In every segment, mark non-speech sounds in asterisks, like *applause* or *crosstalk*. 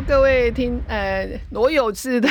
各位听呃罗有志的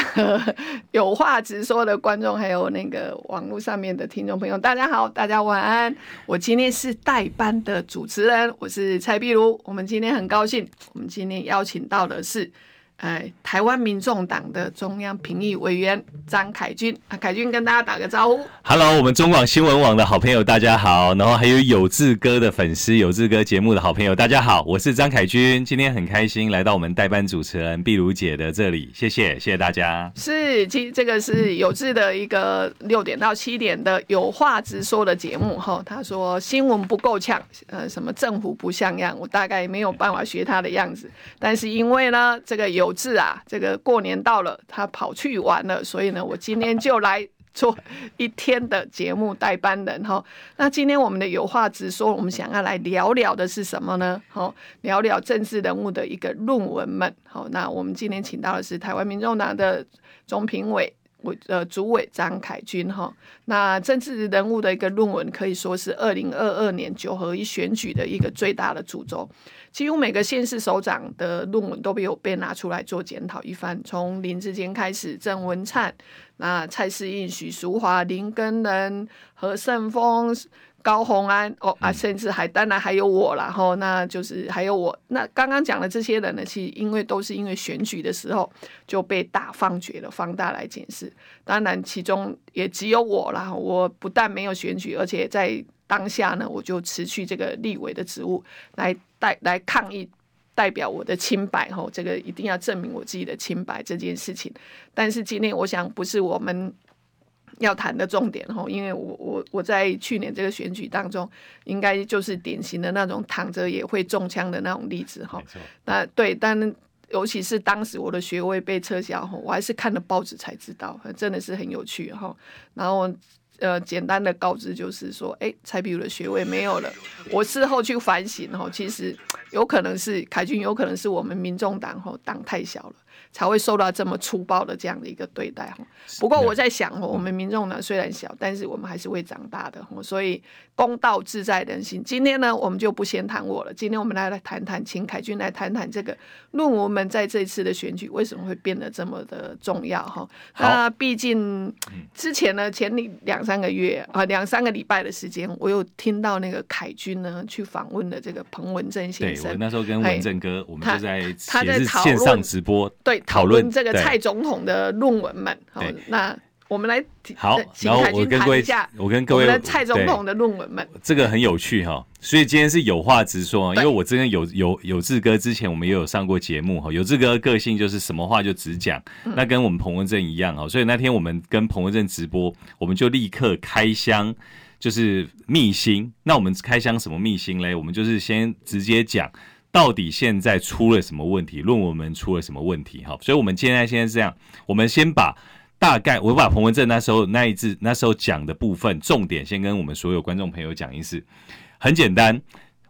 有话直说的观众，还有那个网络上面的听众朋友，大家好，大家晚安。我今天是代班的主持人，我是蔡碧如。我们今天很高兴，我们今天邀请到的是。哎，台湾民众党的中央评议委员张凯军啊，凯军跟大家打个招呼。Hello，我们中广新闻网的好朋友大家好，然后还有有志哥的粉丝，有志哥节目的好朋友大家好，我是张凯军，今天很开心来到我们代班主持人碧如姐的这里，谢谢，谢谢大家。是，其实这个是有志的一个六点到七点的有话直说的节目哈。他说新闻不够呛，呃，什么政府不像样，我大概没有办法学他的样子，但是因为呢，这个有。有志啊，这个过年到了，他跑去玩了，所以呢，我今天就来做一天的节目代班人哈。那今天我们的有话直说，我们想要来聊聊的是什么呢？好，聊聊政治人物的一个论文们。好，那我们今天请到的是台湾民众党的总评委委呃主委张凯军哈。那政治人物的一个论文，可以说是二零二二年九合一选举的一个最大的主轴。几乎每个县市首长的论文都被有被拿出来做检讨一番，从林志坚开始，郑文灿、那蔡适应、许淑华、林根仁、何胜峰、高红安，哦啊，甚至还当然还有我啦，吼，那就是还有我。那刚刚讲的这些人呢，其实因为都是因为选举的时候就被大放厥了，放大来检视。当然，其中也只有我啦，我不但没有选举，而且在。当下呢，我就辞去这个立委的职务，来代来抗议，代表我的清白吼，这个一定要证明我自己的清白这件事情。但是今天我想不是我们要谈的重点哈，因为我我我在去年这个选举当中，应该就是典型的那种躺着也会中枪的那种例子哈。那对，但尤其是当时我的学位被撤销后，我还是看了报纸才知道，真的是很有趣哈。然后。呃，简单的告知就是说，哎，蔡壁如的学位没有了。我事后去反省哈，其实有可能是凯军，有可能是我们民众党哈党太小了。才会受到这么粗暴的这样的一个对待哈。不过我在想，我们民众呢虽然小，但是我们还是会长大的。所以公道自在人心。今天呢，我们就不先谈我了。今天我们来来谈谈，请凯军来谈谈这个论文们在这次的选举为什么会变得这么的重要哈。那毕竟之前呢，前两三个月啊，两三个礼拜的时间，我有听到那个凯军呢去访问了这个彭文正先生。对，我那时候跟文正哥，我们就在他在线上直播对。讨论这个蔡总统的论文们，好，那我们来好，然后我跟各位，我跟各位的蔡总统的论文们，这个很有趣哈，所以今天是有话直说，因为我之前有有有志哥之前我们也有上过节目哈，有志哥的个性就是什么话就直讲，那跟我们彭文正一样哈，所以那天我们跟彭文正直播，我们就立刻开箱，就是秘辛，那我们开箱什么秘辛嘞？我们就是先直接讲。到底现在出了什么问题？论文们出了什么问题？哈，所以我们现在现在是这样，我们先把大概我把彭文正那时候那一次那时候讲的部分重点先跟我们所有观众朋友讲一次。很简单，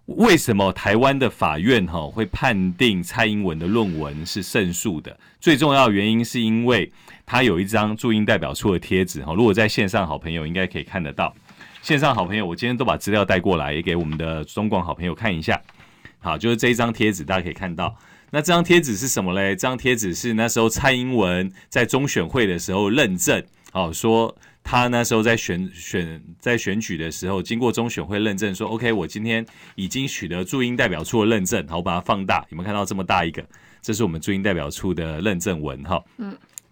为什么台湾的法院哈会判定蔡英文的论文是胜诉的？最重要的原因是因为他有一张驻英代表处的贴纸哈，如果在线上好朋友应该可以看得到。线上好朋友，我今天都把资料带过来，也给我们的中广好朋友看一下。好，就是这一张贴纸，大家可以看到。那这张贴纸是什么嘞？这张贴纸是那时候蔡英文在中选会的时候认证，好，说他那时候在选选在选举的时候，经过中选会认证，说 OK，我今天已经取得驻英代表处的认证。好，我把它放大，有没有看到这么大一个？这是我们驻英代表处的认证文，哈。嗯。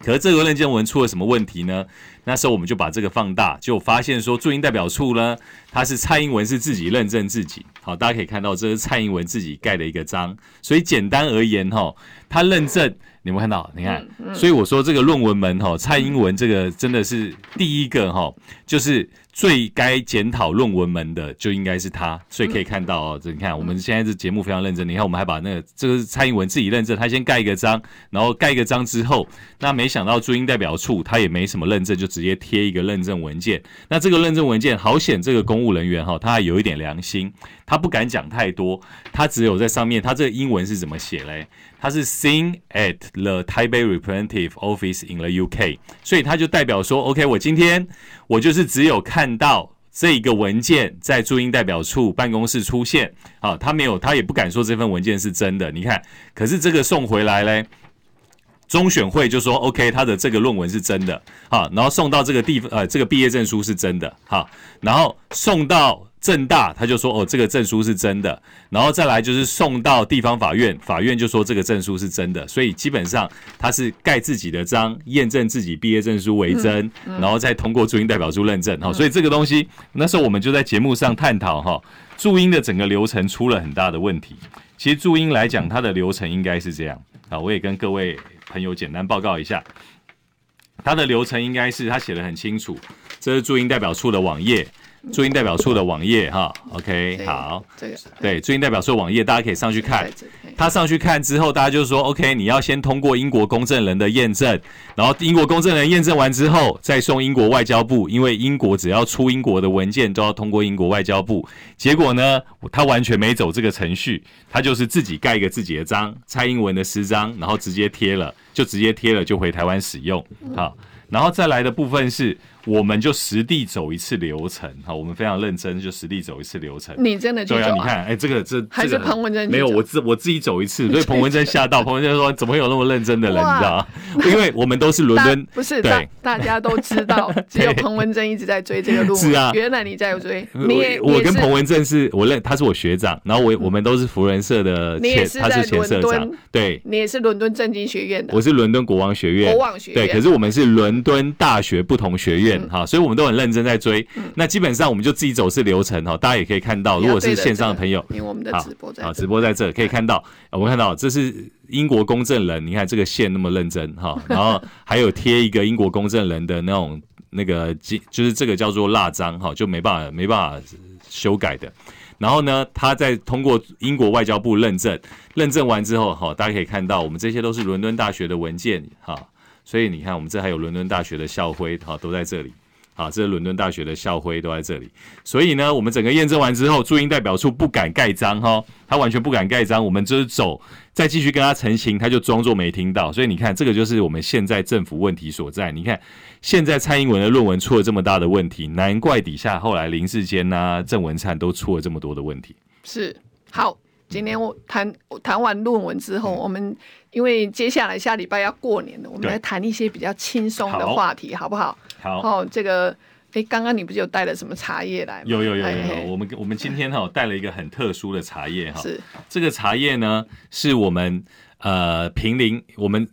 可是这个认证文出了什么问题呢？那时候我们就把这个放大，就发现说驻英代表处呢，他是蔡英文是自己认证自己。好，大家可以看到这是蔡英文自己盖的一个章。所以简单而言哈，他认证，你们看到？你看，所以我说这个论文门哈，蔡英文这个真的是第一个哈，就是。最该检讨论文门的就应该是他，所以可以看到哦，这你看我们现在这节目非常认真。你看我们还把那个这个是蔡英文自己认证，他先盖一个章，然后盖一个章之后，那没想到驻英代表处他也没什么认证，就直接贴一个认证文件。那这个认证文件好险，这个公务人员哈，他还有一点良心，他不敢讲太多，他只有在上面，他这个英文是怎么写嘞？他是 "sing at the Taipei representative office in the UK，所以他就代表说，OK，我今天我就是只有看到这一个文件在驻英代表处办公室出现，啊，他没有，他也不敢说这份文件是真的。你看，可是这个送回来嘞，中选会就说，OK，他的这个论文是真的，好，然后送到这个地方，呃，这个毕业证书是真的，好，然后送到。政大他就说哦，这个证书是真的，然后再来就是送到地方法院，法院就说这个证书是真的，所以基本上他是盖自己的章，验证自己毕业证书为真，然后再通过驻英代表处认证哈。所以这个东西那时候我们就在节目上探讨哈，驻英的整个流程出了很大的问题。其实驻英来讲，它的流程应该是这样啊，我也跟各位朋友简单报告一下，它的流程应该是他写的很清楚，这是驻英代表处的网页。驻英代表处的网页哈，OK，好，这个对驻英代表处网页，大家可以上去看。他上去看之后，大家就说 OK，你要先通过英国公证人的验证，然后英国公证人验证完之后，再送英国外交部，因为英国只要出英国的文件都要通过英国外交部。结果呢，他完全没走这个程序，他就是自己盖一个自己的章，蔡英文的私章，然后直接贴了，就直接贴了，就回台湾使用。好，然后再来的部分是。我们就实地走一次流程，好，我们非常认真，就实地走一次流程。你真的去走？对啊，你看，哎，这个这还是彭文正没有，我自我自己走一次，所以 *laughs* 彭文正吓到，彭文正说：“怎么会有那么认真的人？”你知道吗？*laughs* 因为我们都是伦敦，不是对，大家都知道，*laughs* 只有彭文正一直在追这个路。是啊，原来你在追，你也我跟彭文正是我认，他是我学长，然后我我们都是福仁社的前，他是前社长，对，你也是伦敦政经学院的，我是伦敦国王学院，国王学院，对，可是我们是伦敦大学不同学院哈，所以我们都很。认真在追，那基本上我们就自己走是流程哈，大家也可以看到，如果是线上的朋友，因为我们的直播在，好，直播在这可以看到，我们看到这是英国公证人，你看这个线那么认真哈，然后 *laughs* 还有贴一个英国公证人的那种那个就是这个叫做蜡章哈，就没办法没办法修改的。然后呢，他再通过英国外交部认证，认证完之后哈，大家可以看到，我们这些都是伦敦大学的文件哈，所以你看我们这还有伦敦大学的校徽哈，都在这里。好，这是伦敦大学的校徽都在这里，所以呢，我们整个验证完之后，驻英代表处不敢盖章哈，他完全不敢盖章，我们就是走，再继续跟他澄清，他就装作没听到，所以你看，这个就是我们现在政府问题所在。你看，现在蔡英文的论文出了这么大的问题，难怪底下后来林世坚呐、郑文灿都出了这么多的问题。是，好。今天我谈谈完论文之后，我们因为接下来下礼拜要过年了，我们来谈一些比较轻松的话题，好不好？好。哦，这个，哎，刚刚你不是有带了什么茶叶来吗？有有有有有，我们我们今天哈带了一个很特殊的茶叶哈。是。这个茶叶呢，是我们呃平林我们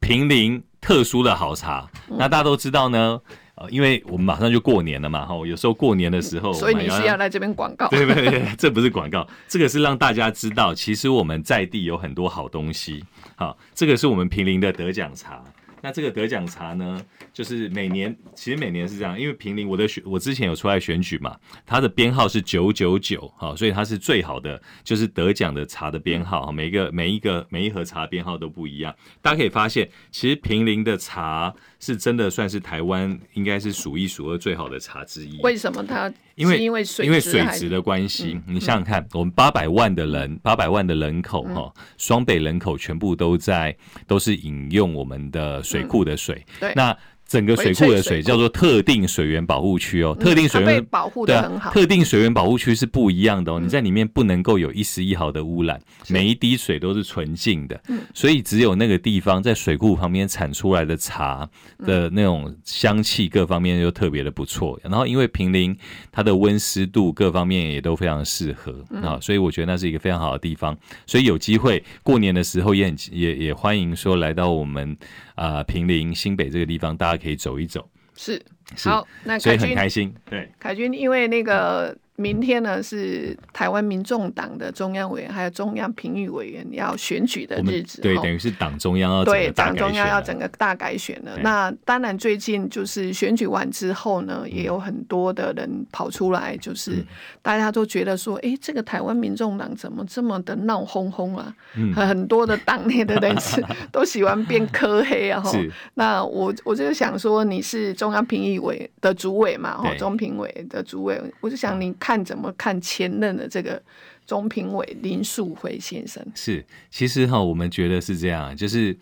平林特殊的好茶。那大家都知道呢。因为我们马上就过年了嘛，哈，有时候过年的时候，所以你是要来这边广告？对不对？这不是广告，这个是让大家知道，其实我们在地有很多好东西。好，这个是我们平林的得奖茶。那这个得奖茶呢，就是每年，其实每年是这样，因为平林我的选，我之前有出来选举嘛，它的编号是九九九，哈，所以它是最好的，就是得奖的茶的编号，每一个每一个每一盒茶编号都不一样。大家可以发现，其实平林的茶是真的算是台湾应该是数一数二最好的茶之一。为什么它？因为因为水因为水质的关系，嗯、你想想看，嗯、我们八百万的人，八百万的人口哈，双、嗯、北人口全部都在都是饮用我们的水库的水，那。整个水库的水叫做特定水源保护区哦，特定水源保护的很好。特定水源保护区是不一样的哦，你在里面不能够有一丝一毫的污染，每一滴水都是纯净的。所以只有那个地方在水库旁边产出来的茶的那种香气各方面就特别的不错。然后因为平林它的温湿度各方面也都非常适合啊，所以我觉得那是一个非常好的地方。所以有机会过年的时候也很也也欢迎说来到我们。啊，平林新北这个地方，大家可以走一走。是，好，那凯钧所以很开心。对，凯军，因为那个明天呢是台湾民众党的中央委员还有中央评议委员要选举的日子，对，等于是党中央要对党中央要整个大改选了。对那当然，最近就是选举完之后呢，也有很多的人跑出来，就是大家都觉得说，哎、欸，这个台湾民众党怎么这么的闹哄哄啊？嗯、很多的党内的人士 *laughs* 都喜欢变科黑啊。是那我我就想说，你是中央评议委的主委嘛？哈，中评委的主委，我就想你看看怎么看前任的这个总评委林树辉先生？是，其实哈，我们觉得是这样，就是。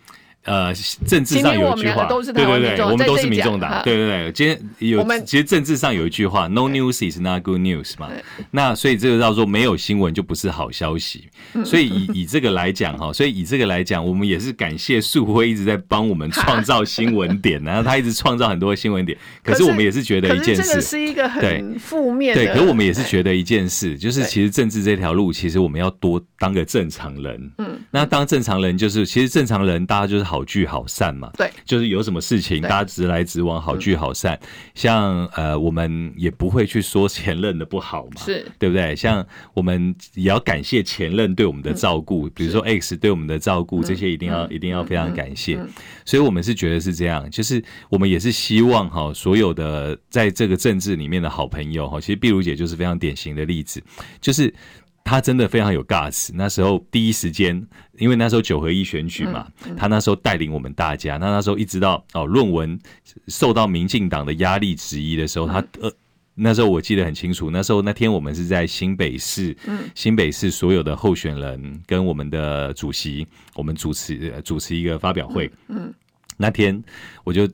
呃，政治上有一句话，对对对，我们都是民众党，对对对。今天有，其实政治上有一句话，No news is not good news 嘛。那所以这个叫做没有新闻就不是好消息。所以以以这个来讲哈，所以以这个来讲，我们也是感谢素辉一直在帮我们 *laughs* 创造新闻点，然后他一直创造很多新闻点。可是我们也是觉得一件事，这是一个很负面的。对，可是我们也是觉得一件事，就是其实政治这条路，其实我们要多当个正常人。嗯，那当正常人就是，其实正常人大家就是。好聚好散嘛，对，就是有什么事情大家直来直往，好聚好散。像呃，我们也不会去说前任的不好嘛，是对不对？像我们也要感谢前任对我们的照顾，比如说 X 对我们的照顾，这些一定要一定要非常感谢。所以我们是觉得是这样，就是我们也是希望哈，所有的在这个政治里面的好朋友哈，其实碧如姐就是非常典型的例子，就是。他真的非常有 guts。那时候第一时间，因为那时候九合一选举嘛，他那时候带领我们大家。那那时候一直到哦，论文受到民进党的压力质疑的时候，他呃，那时候我记得很清楚。那时候那天我们是在新北市，新北市所有的候选人跟我们的主席，我们主持主持一个发表会。嗯，那天我就。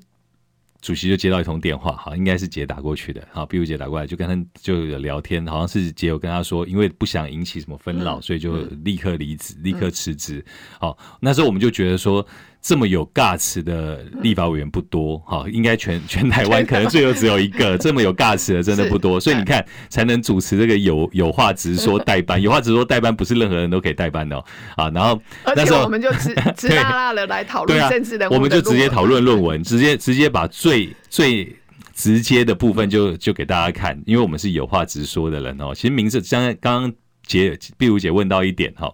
主席就接到一通电话，好，应该是姐打过去的，好，碧如姐打过来，就跟他就有聊天，好像是姐有跟他说，因为不想引起什么纷扰，所以就立刻离职，立刻辞职。好，那时候我们就觉得说。这么有 guts 的立法委员不多，*laughs* 哈，应该全全台湾 *laughs* 可能最多只有一个 *laughs* 这么有 guts 的，真的不多。所以你看，才能主持这个有有话直说代班，有话直说代班不是任何人都可以代班的哦。啊，然后那时候我们就直直拉拉的来讨论政治的，我们就直接讨论论文，直接直接把最最直接的部分就就给大家看，因为我们是有话直说的人哦。其实名字刚刚刚姐碧如姐问到一点哈。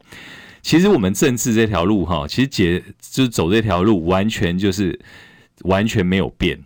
其实我们政治这条路哈，其实解就是走这条路，完全就是完全没有变，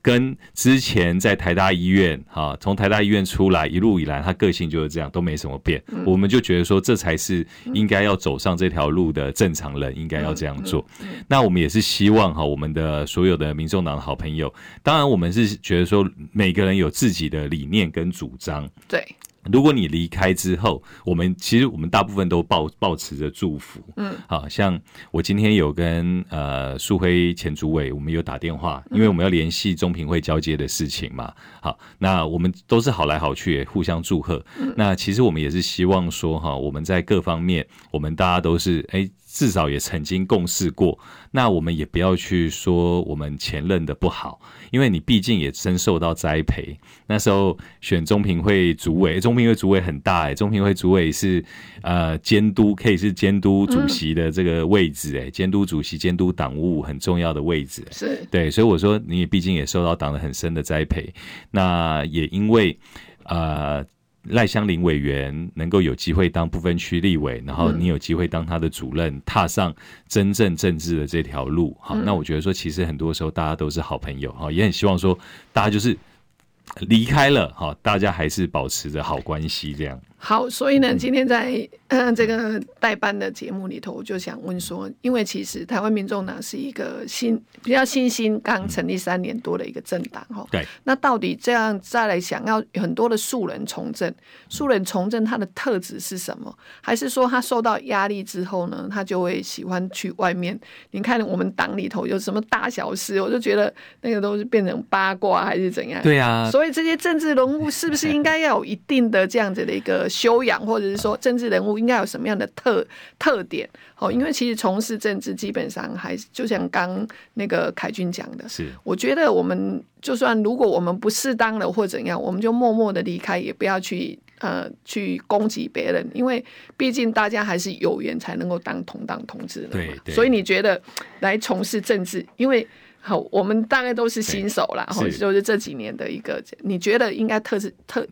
跟之前在台大医院哈，从台大医院出来一路以来，他个性就是这样，都没什么变。我们就觉得说，这才是应该要走上这条路的正常人应该要这样做。那我们也是希望哈，我们的所有的民众党的好朋友，当然我们是觉得说，每个人有自己的理念跟主张。对。如果你离开之后，我们其实我们大部分都抱抱持着祝福，嗯，好像我今天有跟呃树辉前主委，我们有打电话，因为我们要联系中评会交接的事情嘛，好，那我们都是好来好去，互相祝贺。那其实我们也是希望说哈，我们在各方面，我们大家都是哎。至少也曾经共事过，那我们也不要去说我们前任的不好，因为你毕竟也深受到栽培。那时候选中评会主委，中评会主委很大哎，中评会主委是呃监督，可以是监督主席的这个位置哎，监督主席、监督党务很重要的位置。是对，所以我说你也毕竟也受到党的很深的栽培，那也因为呃。赖香林委员能够有机会当不分区立委，然后你有机会当他的主任，踏上真正政治的这条路，好，那我觉得说，其实很多时候大家都是好朋友，哈，也很希望说，大家就是离开了，哈，大家还是保持着好关系，这样。好，所以呢，今天在嗯这个代班的节目里头，我就想问说，因为其实台湾民众呢是一个新比较新兴，刚成立三年多的一个政党哈。对。那到底这样再来想要很多的素人从政，素人从政他的特质是什么？还是说他受到压力之后呢，他就会喜欢去外面？你看我们党里头有什么大小事，我就觉得那个都是变成八卦还是怎样？对啊。所以这些政治人物是不是应该要有一定的这样子的一个？修养，或者是说政治人物应该有什么样的特特点？哦，因为其实从事政治基本上还是就像刚那个凯军讲的，是我觉得我们就算如果我们不适当的或怎样，我们就默默的离开，也不要去呃去攻击别人，因为毕竟大家还是有缘才能够当同党同志的嘛。对，对。所以你觉得来从事政治，因为好，我们大概都是新手啦，然后就是这几年的一个，你觉得应该特质特。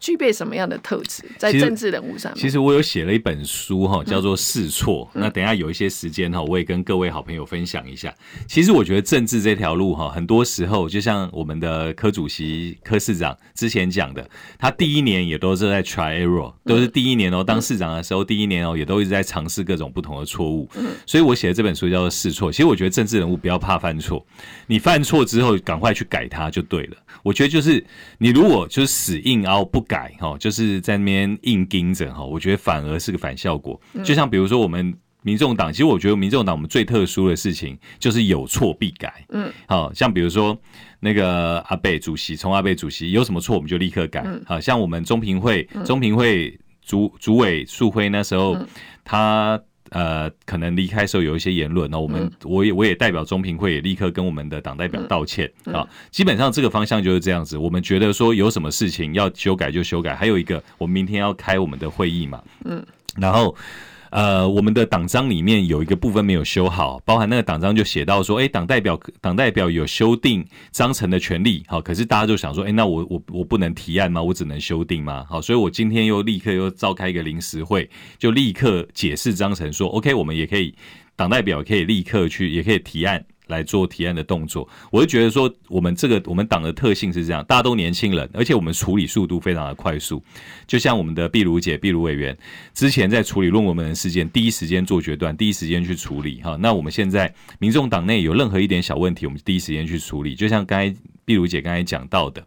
具备什么样的特质？在政治人物上面，其实我有写了一本书哈，叫做《试错》。那等一下有一些时间哈，我也跟各位好朋友分享一下。其实我觉得政治这条路哈，很多时候就像我们的柯主席、柯市长之前讲的，他第一年也都是在 try error，都是第一年哦，当市长的时候，第一年哦，也都一直在尝试各种不同的错误。所以我写的这本书叫做《试错》。其实我觉得政治人物不要怕犯错，你犯错之后赶快去改它就对了。我觉得就是你如果就是死硬凹不改哈，就是在那边硬盯着哈，我觉得反而是个反效果。就像比如说我们民众党，其实我觉得民众党我们最特殊的事情就是有错必改。嗯，好像比如说那个阿贝主席，从阿贝主席有什么错我们就立刻改。好像我们中评会，中评会主主委素辉那时候他。呃，可能离开时候有一些言论，那我们我也我也代表中评会也立刻跟我们的党代表道歉啊。基本上这个方向就是这样子，我们觉得说有什么事情要修改就修改，还有一个我们明天要开我们的会议嘛，嗯，然后。呃，我们的党章里面有一个部分没有修好，包含那个党章就写到说，哎，党代表党代表有修订章程的权利，好，可是大家就想说，哎，那我我我不能提案吗？我只能修订吗？好，所以我今天又立刻又召开一个临时会，就立刻解释章程说，OK，我们也可以党代表可以立刻去，也可以提案。来做提案的动作，我就觉得说，我们这个我们党的特性是这样，大家都年轻人，而且我们处理速度非常的快速。就像我们的碧如姐、碧如委员之前在处理论文门的事件，第一时间做决断，第一时间去处理。哈，那我们现在民众党内有任何一点小问题，我们第一时间去处理。就像刚才碧如姐刚才讲到的，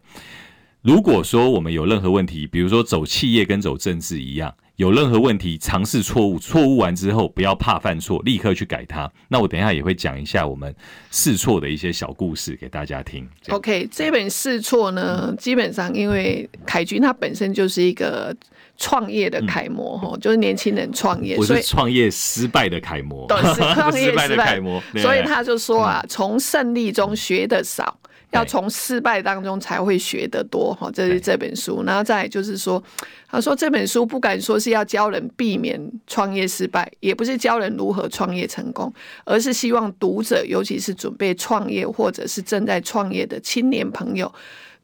如果说我们有任何问题，比如说走企业跟走政治一样。有任何问题，尝试错误，错误完之后不要怕犯错，立刻去改它。那我等一下也会讲一下我们试错的一些小故事给大家听。OK，这本试错呢，嗯、基本上因为凯君他本身就是一个创业的楷模哈，嗯、就是年轻人创业，我是创业失败的楷模，对，是 *laughs* 创业失败的楷模，所以他就说啊，从胜利中学的少。要从失败当中才会学得多哈，这是这本书。然后再就是说，他说这本书不敢说是要教人避免创业失败，也不是教人如何创业成功，而是希望读者，尤其是准备创业或者是正在创业的青年朋友。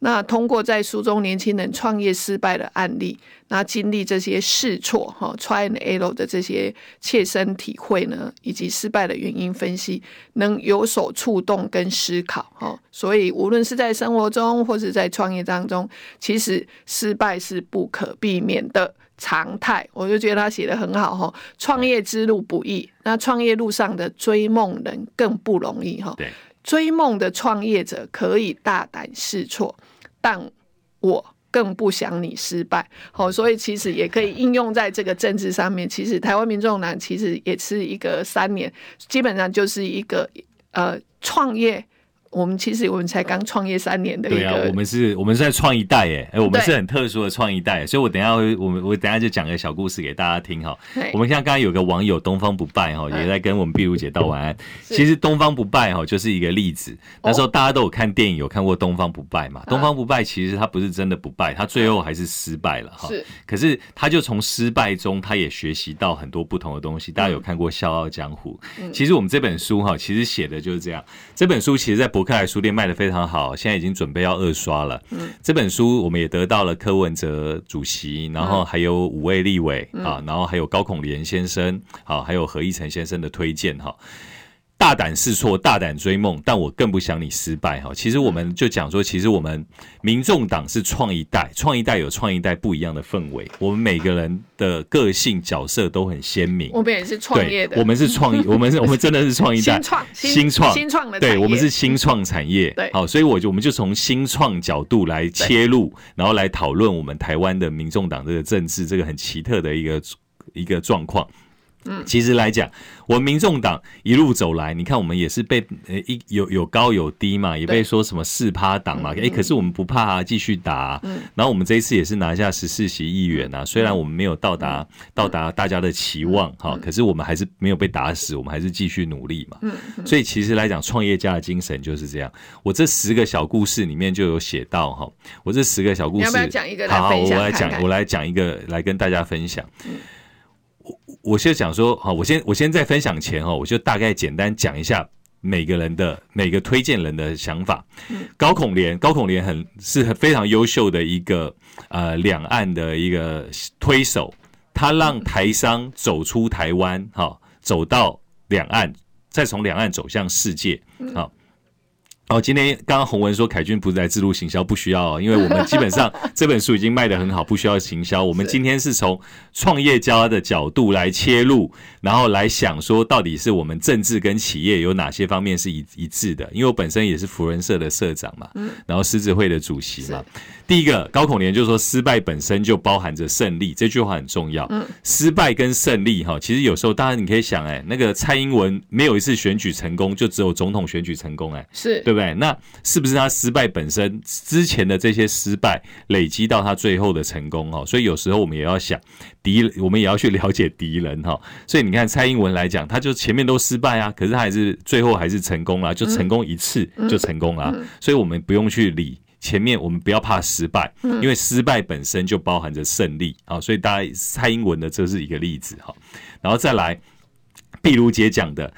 那通过在书中年轻人创业失败的案例，那经历这些试错哈，try and error 的这些切身体会呢，以及失败的原因分析，能有所触动跟思考哈。所以无论是在生活中或是在创业当中，其实失败是不可避免的常态。我就觉得他写得很好哈。创业之路不易，那创业路上的追梦人更不容易哈。对。追梦的创业者可以大胆试错，但我更不想你失败。好，所以其实也可以应用在这个政治上面。其实台湾民众党其实也是一个三年，基本上就是一个呃创业。我们其实我们才刚创业三年的一个，对啊，我们是我们是在创一代耶，哎，我们是很特殊的创一代，所以我等一下会我们我等一下就讲个小故事给大家听哈。我们像刚刚有个网友东方不败哈，也在跟我们碧如姐道晚安。其实东方不败哈就是一个例子，那时候大家都有看电影，有看过东方不败嘛？东方不败其实他不是真的不败，他最后还是失败了哈。是，可是他就从失败中，他也学习到很多不同的东西。大家有看过《笑傲江湖》？其实我们这本书哈，其实写的就是这样。这本书其实，在博客来书店卖的非常好，现在已经准备要二刷了。嗯，这本书我们也得到了柯文哲主席，然后还有五位立委啊，然后还有高孔廉先生，好，还有何一成先生的推荐哈。大胆试错，大胆追梦，但我更不想你失败哈。其实我们就讲说，其实我们民众党是创一代，创一代有创一代不一样的氛围。我们每个人的个性角色都很鲜明。我们也是创业的，我们是创意，*laughs* 我们是，我们真的是创一代，新创，新创，新创的。对，我们是新创产业。对，好，所以我就我们就从新创角度来切入，然后来讨论我们台湾的民众党这个政治这个很奇特的一个一个状况。嗯，其实来讲，我们民众党一路走来，你看我们也是被呃一有有高有低嘛，也被说什么四趴党嘛，哎、欸，可是我们不怕啊，继续打、啊。嗯，然后我们这一次也是拿下十四席议员啊，虽然我们没有到达到达大家的期望哈，可是我们还是没有被打死，我们还是继续努力嘛。嗯，所以其实来讲，创业家的精神就是这样。我这十个小故事里面就有写到哈，我这十个小故事，要不要讲一个来分享看看？好，我来讲，我来讲一个来跟大家分享。嗯我就想说，好，我先我先在分享前哈，我就大概简单讲一下每个人的每个推荐人的想法。高孔廉，高孔廉很是很非常优秀的一个呃两岸的一个推手，他让台商走出台湾，哈，走到两岸，再从两岸走向世界，好。哦，今天刚刚洪文说凯钧不是来自录行销，不需要，因为我们基本上 *laughs* 这本书已经卖得很好，不需要行销。我们今天是从创业家的角度来切入，然后来想说，到底是我们政治跟企业有哪些方面是一一致的？因为我本身也是福人社的社长嘛，然后狮子会的主席嘛。第一个高孔廉就是说，失败本身就包含着胜利，这句话很重要。失败跟胜利哈，其实有时候当然你可以想，哎，那个蔡英文没有一次选举成功，就只有总统选举成功，哎，是对不对？那是不是他失败本身之前的这些失败累积到他最后的成功哈？所以有时候我们也要想敌，我们也要去了解敌人哈。所以你看蔡英文来讲，他就前面都失败啊，可是他还是最后还是成功了，就成功一次就成功了。所以我们不用去理。前面我们不要怕失败，因为失败本身就包含着胜利啊，所以大家蔡英文的这是一个例子哈，然后再来，碧如姐讲的。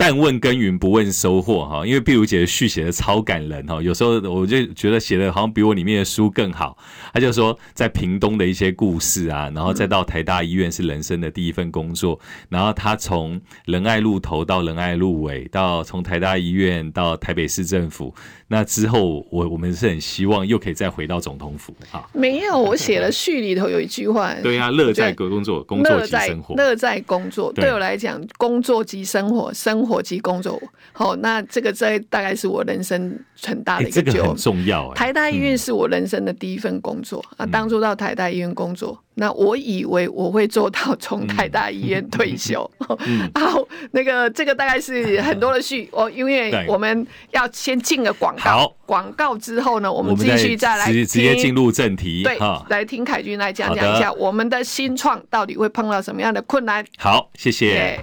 但问耕耘不问收获哈，因为碧如姐的序写的超感人哈，有时候我就觉得写的好像比我里面的书更好。她就说在屏东的一些故事啊，然后再到台大医院是人生的第一份工作，然后她从仁爱路头到仁爱路尾，到从台大医院到台北市政府，那之后我我们是很希望又可以再回到总统府啊。没有，我写了序里头有一句话，对呀，乐在工作，工作即生活，乐在工作。对我来讲，工作即生活，生活及工作，好，那这个在大概是我人生很大的一个这个、很重要。台大医院是我人生的第一份工作、嗯、啊，当初到台大医院工作，嗯、那我以为我会做到从台大医院退休。*laughs* 嗯，*laughs* 好，那个这个大概是很多的序，我因为我们要先进个广告，广告之后呢，我们继续再来直接进入正题，对，来听凯君来讲讲一下我们的新创到底会碰到什么样的困难。好，谢谢。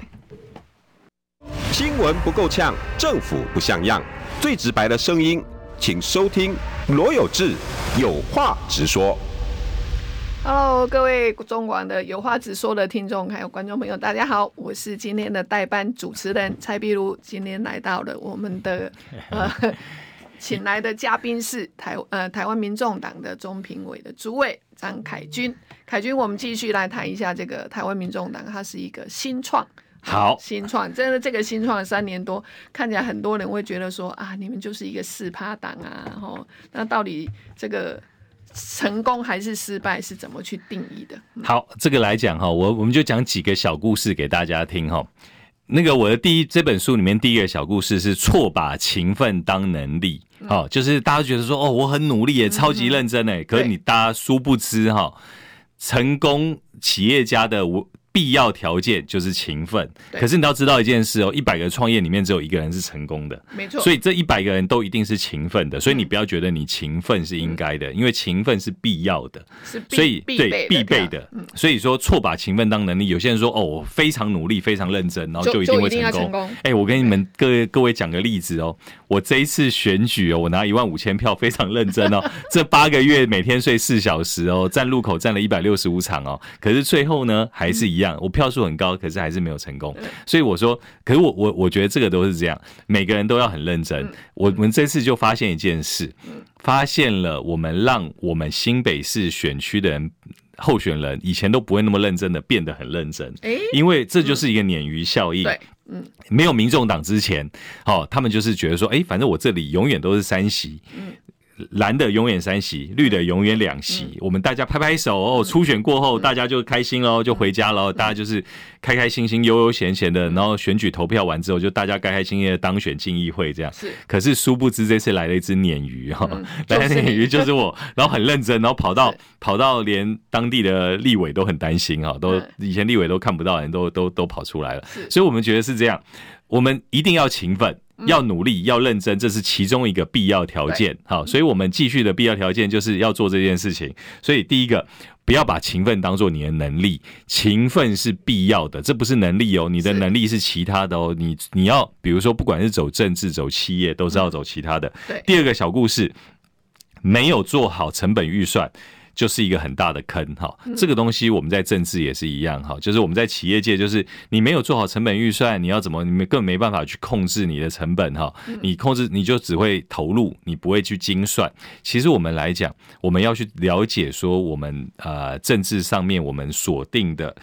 新闻不够呛，政府不像样，最直白的声音，请收听罗有志有话直说。Hello，各位中广的有话直说的听众还有观众朋友，大家好，我是今天的代班主持人蔡碧如，今天来到了我们的 *laughs* 呃，请来的嘉宾是台呃台湾民众党的中评委的主委张凯军。凯军，我们继续来谈一下这个台湾民众党，它是一个新创。好，新创真的这个新创三年多，看起来很多人会觉得说啊，你们就是一个四趴党啊，然后那到底这个成功还是失败是怎么去定义的？嗯、好，这个来讲哈，我我们就讲几个小故事给大家听哈。那个我的第一这本书里面第一个小故事是错把勤奋当能力，好、嗯，就是大家觉得说哦，我很努力也超级认真哎，可是你大家殊不知哈，成功企业家的我。必要条件就是勤奋，可是你要知道一件事哦，一百个创业里面只有一个人是成功的，没错。所以这一百个人都一定是勤奋的，所以你不要觉得你勤奋是应该的，因为勤奋是必要的，是所以对必备的。所以说错把勤奋当能力，有些人说哦，我非常努力，非常认真，然后就一定会成功。哎，我跟你们各位各位讲个例子哦，我这一次选举哦，我拿一万五千票，非常认真哦，*laughs* 这八个月每天睡四小时哦，站路口站了一百六十五场哦，可是最后呢还是一样。我票数很高，可是还是没有成功。所以我说，可是我我我觉得这个都是这样，每个人都要很认真。我们这次就发现一件事，发现了我们让我们新北市选区的人候选人以前都不会那么认真的变得很认真，因为这就是一个鲶鱼效应。嗯，没有民众党之前，哦，他们就是觉得说，哎，反正我这里永远都是三席。蓝的永远三席，绿的永远两席。嗯、我们大家拍拍手哦，初选过后大家就开心喽，就回家喽。大家就是开开心心、悠悠闲闲的，然后选举投票完之后，就大家开开心心的当选进议会这样。是。可是殊不知这次来了一只鲶鱼哈，嗯、*laughs* 来了鲶鱼就是我，*laughs* 然后很认真，然后跑到跑到连当地的立委都很担心哈，都以前立委都看不到人都都都跑出来了。所以我们觉得是这样，我们一定要勤奋。要努力，要认真，这是其中一个必要条件。好，所以我们继续的必要条件就是要做这件事情。所以第一个，不要把勤奋当做你的能力，勤奋是必要的，这不是能力哦，你的能力是其他的哦。你你要比如说，不管是走政治、走企业，都是要走其他的。对。第二个小故事，没有做好成本预算。就是一个很大的坑哈。这个东西我们在政治也是一样哈，就是我们在企业界，就是你没有做好成本预算，你要怎么，你们根本没办法去控制你的成本哈。你控制你就只会投入，你不会去精算。其实我们来讲，我们要去了解说，我们呃政治上面我们锁定的。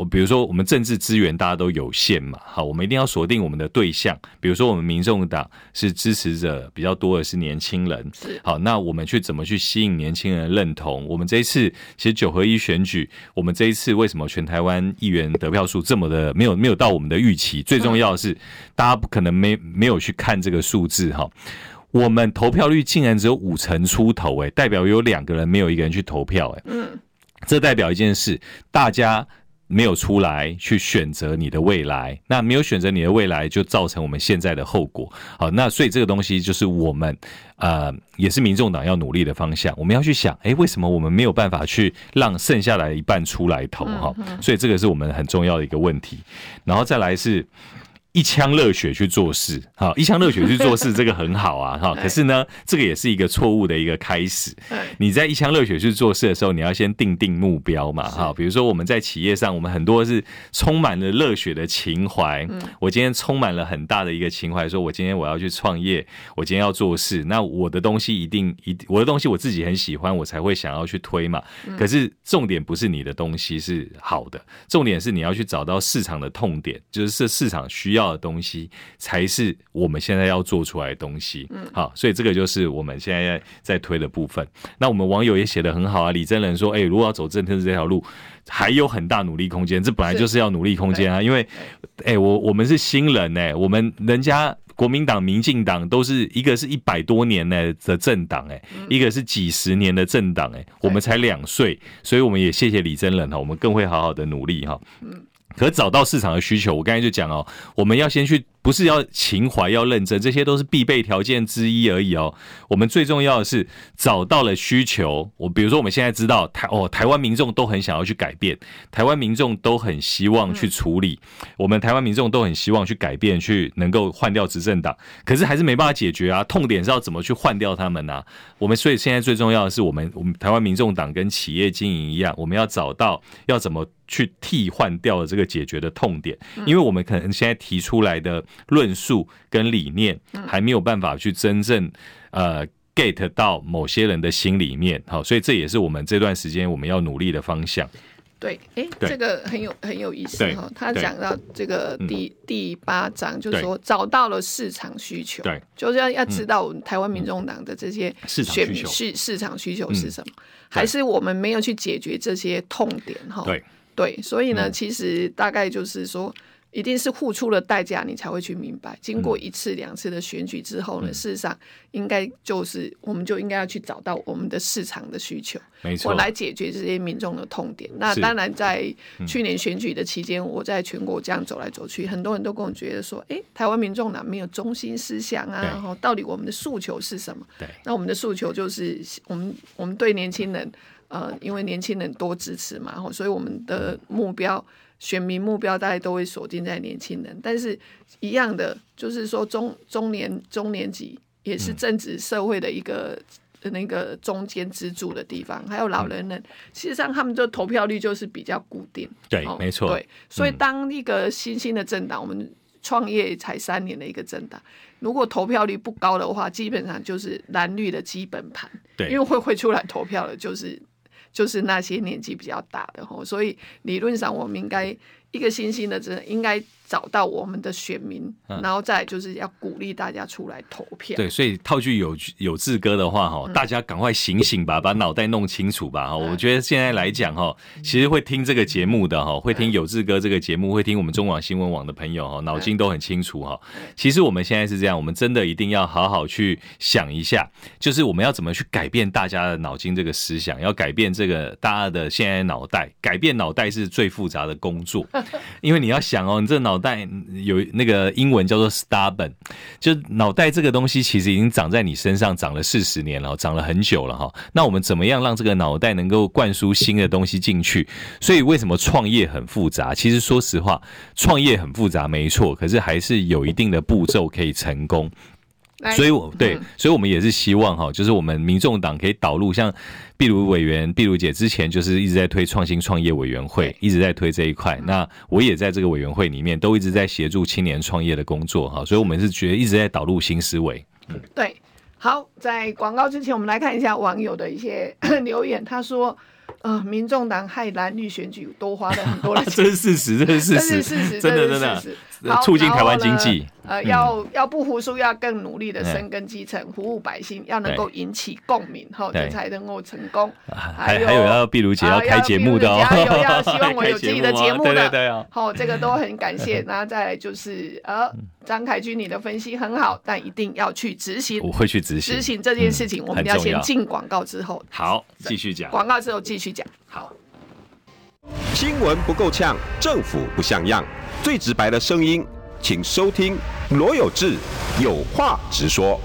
我比如说，我们政治资源大家都有限嘛，好，我们一定要锁定我们的对象。比如说，我们民众党是支持者比较多的是年轻人，好，那我们去怎么去吸引年轻人认同？我们这一次其实九合一选举，我们这一次为什么全台湾议员得票数这么的没有没有到我们的预期？最重要的是，大家不可能没没有去看这个数字哈，我们投票率竟然只有五成出头，诶，代表有两个人没有一个人去投票，诶，嗯，这代表一件事，大家。没有出来去选择你的未来，那没有选择你的未来，就造成我们现在的后果。好，那所以这个东西就是我们呃，也是民众党要努力的方向。我们要去想，哎，为什么我们没有办法去让剩下来一半出来投？哈，所以这个是我们很重要的一个问题。然后再来是。一腔热血去做事，哈，一腔热血去做事，这个很好啊，*laughs* 哈。可是呢，这个也是一个错误的一个开始。你在一腔热血去做事的时候，你要先定定目标嘛，哈。比如说我们在企业上，我们很多是充满了热血的情怀。我今天充满了很大的一个情怀，说我今天我要去创业，我今天要做事，那我的东西一定一我的东西我自己很喜欢，我才会想要去推嘛。可是重点不是你的东西是好的，重点是你要去找到市场的痛点，就是这市场需要。要的东西才是我们现在要做出来的东西，嗯，好，所以这个就是我们现在在推的部分。那我们网友也写的很好啊，李真人说，哎，如果要走政治这条路，还有很大努力空间。这本来就是要努力空间啊，因为，哎，我我们是新人呢，我们人家国民党、民进党都是一个是一百多年呢的政党，哎，一个是几十年的政党，哎，我们才两岁，所以我们也谢谢李真人哈，我们更会好好的努力哈，嗯。可找到市场的需求，我刚才就讲哦，我们要先去。不是要情怀，要认真，这些都是必备条件之一而已哦。我们最重要的是找到了需求。我比如说，我们现在知道台哦，台湾民众都很想要去改变，台湾民众都很希望去处理，我们台湾民众都很希望去改变，去能够换掉执政党，可是还是没办法解决啊。痛点是要怎么去换掉他们呢、啊？我们所以现在最重要的是，我们我们台湾民众党跟企业经营一样，我们要找到要怎么去替换掉的这个解决的痛点，因为我们可能现在提出来的。论述跟理念还没有办法去真正呃 get 到某些人的心里面，好，所以这也是我们这段时间我们要努力的方向。对，哎，这个很有很有意思哈。他讲到这个第第八章，就是说找到了市场需求，对，就是要要知道我们台湾民众党的这些选民市市场需求是什么，还是我们没有去解决这些痛点哈？对。对，所以呢，其实大概就是说。一定是付出了代价，你才会去明白。经过一次两次的选举之后呢，嗯、事实上应该就是我们就应该要去找到我们的市场的需求，没错，我来解决这些民众的痛点。那当然，在去年选举的期间，我在全国这样走来走去，很多人都跟我觉得说：“哎，台湾民众哪没有中心思想啊，然后到底我们的诉求是什么？”对，那我们的诉求就是我们我们对年轻人，呃，因为年轻人多支持嘛，然后所以我们的目标。选民目标大概都会锁定在年轻人，但是一样的，就是说中中年中年级也是政治社会的一个那个中间支柱的地方，还有老人们，事实上他们的投票率就是比较固定。对，没错。对，所以当一个新兴的政党，我们创业才三年的一个政党，如果投票率不高的话，基本上就是蓝绿的基本盘。对，因为会会出来投票的，就是。就是那些年纪比较大的吼，所以理论上我们应该一个新兴的政应该。找到我们的选民，然后再就是要鼓励大家出来投票。对，所以套句有有志哥的话哈，大家赶快醒醒吧，*laughs* 把脑袋弄清楚吧哈。我觉得现在来讲哈，其实会听这个节目的哈，会听有志哥这个节目，会听我们中广新闻网的朋友哈，脑筋都很清楚哈。其实我们现在是这样，我们真的一定要好好去想一下，就是我们要怎么去改变大家的脑筋这个思想，要改变这个大家的现在脑袋，改变脑袋是最复杂的工作，*laughs* *laughs* 因为你要想哦，你这脑。袋有那个英文叫做 stubborn，就脑袋这个东西其实已经长在你身上长了四十年了，长了很久了哈。那我们怎么样让这个脑袋能够灌输新的东西进去？所以为什么创业很复杂？其实说实话，创业很复杂没错，可是还是有一定的步骤可以成功。所以我对，所以我们也是希望哈，就是我们民众党可以导入像碧如委员、碧如姐之前就是一直在推创新创业委员会，一直在推这一块。那我也在这个委员会里面都一直在协助青年创业的工作哈，所以我们是觉得一直在导入新思维。对，好，在广告之前，我们来看一下网友的一些 *coughs* 留言。他说。呃，民众党害蓝绿选举多花了很多的钱，*laughs* 这是事实，这是事实，*laughs* 事实，真的真的。促进台湾经济，呃，要要不服输，要更努力的深耕基层，服务百姓，要能够引起共鸣，哈，这才能够成功。还还有要碧如姐要开节目的哦，还有要希望我 *laughs* 有自己的节目的，对对对，好，这个都很感谢。*laughs* 然后再来就是，呃，张凯军，你的分析很好，但一定要去执行，我会去执行。执行这件事情，我们要先进广告之后，好，继续讲。广告之后继续讲，好。新闻不够呛，政府不像样，最直白的声音。请收听罗有志有话直说。